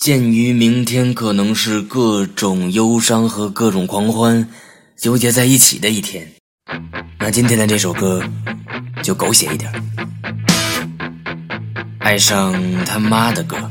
鉴于明天可能是各种忧伤和各种狂欢纠结在一起的一天，那今天的这首歌就狗血一点，爱上他妈的歌。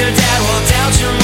your dad walked out, your